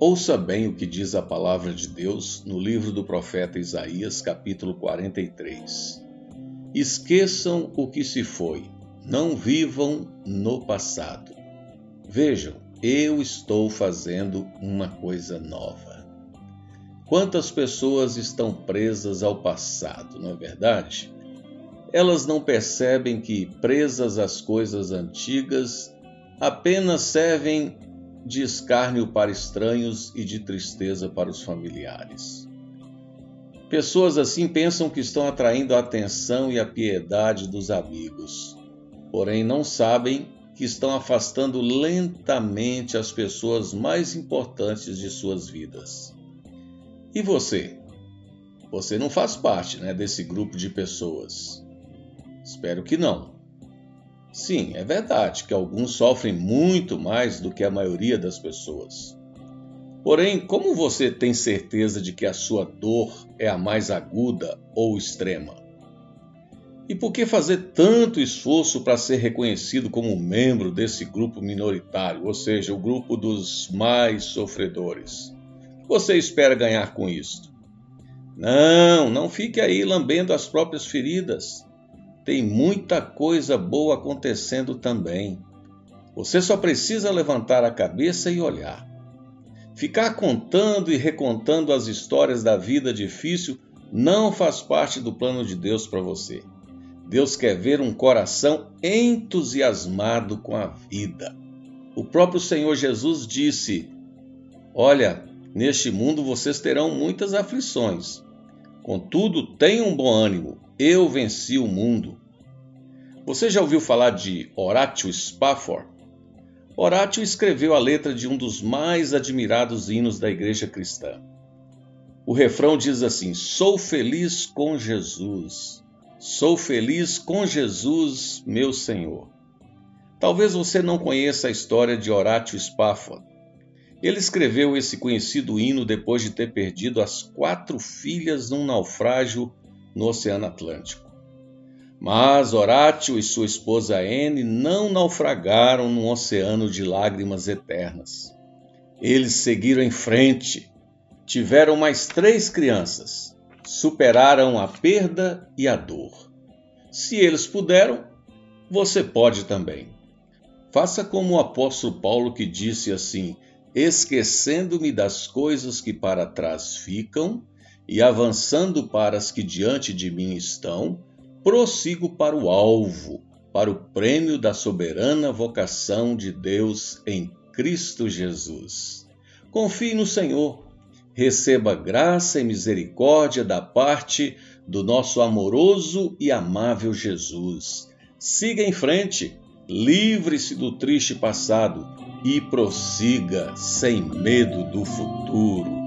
Ouça bem o que diz a palavra de Deus no livro do profeta Isaías, capítulo 43. Esqueçam o que se foi, não vivam no passado. Vejam, eu estou fazendo uma coisa nova. Quantas pessoas estão presas ao passado, não é verdade? Elas não percebem que, presas às coisas antigas, apenas servem de escárnio para estranhos e de tristeza para os familiares. Pessoas assim pensam que estão atraindo a atenção e a piedade dos amigos, porém não sabem que estão afastando lentamente as pessoas mais importantes de suas vidas. E você? Você não faz parte né, desse grupo de pessoas. Espero que não. Sim, é verdade que alguns sofrem muito mais do que a maioria das pessoas. Porém, como você tem certeza de que a sua dor é a mais aguda ou extrema? E por que fazer tanto esforço para ser reconhecido como membro desse grupo minoritário, ou seja, o grupo dos mais sofredores? O que você espera ganhar com isto? Não, não fique aí lambendo as próprias feridas tem muita coisa boa acontecendo também. Você só precisa levantar a cabeça e olhar. Ficar contando e recontando as histórias da vida difícil não faz parte do plano de Deus para você. Deus quer ver um coração entusiasmado com a vida. O próprio Senhor Jesus disse: Olha, neste mundo vocês terão muitas aflições. Contudo, tenham bom ânimo, eu venci o mundo. Você já ouviu falar de Horatio Spafford? Horatio escreveu a letra de um dos mais admirados hinos da igreja cristã. O refrão diz assim: Sou feliz com Jesus, sou feliz com Jesus, meu Senhor. Talvez você não conheça a história de Horatio Spafford. Ele escreveu esse conhecido hino depois de ter perdido as quatro filhas num naufrágio no Oceano Atlântico. Mas Horatio e sua esposa Anne não naufragaram num oceano de lágrimas eternas. Eles seguiram em frente, tiveram mais três crianças, superaram a perda e a dor. Se eles puderam, você pode também. Faça como o apóstolo Paulo que disse assim: esquecendo-me das coisas que para trás ficam e avançando para as que diante de mim estão, prossigo para o alvo, para o prêmio da soberana vocação de Deus em Cristo Jesus. Confie no Senhor, receba graça e misericórdia da parte do nosso amoroso e amável Jesus. Siga em frente, livre-se do triste passado e prossiga sem medo do futuro.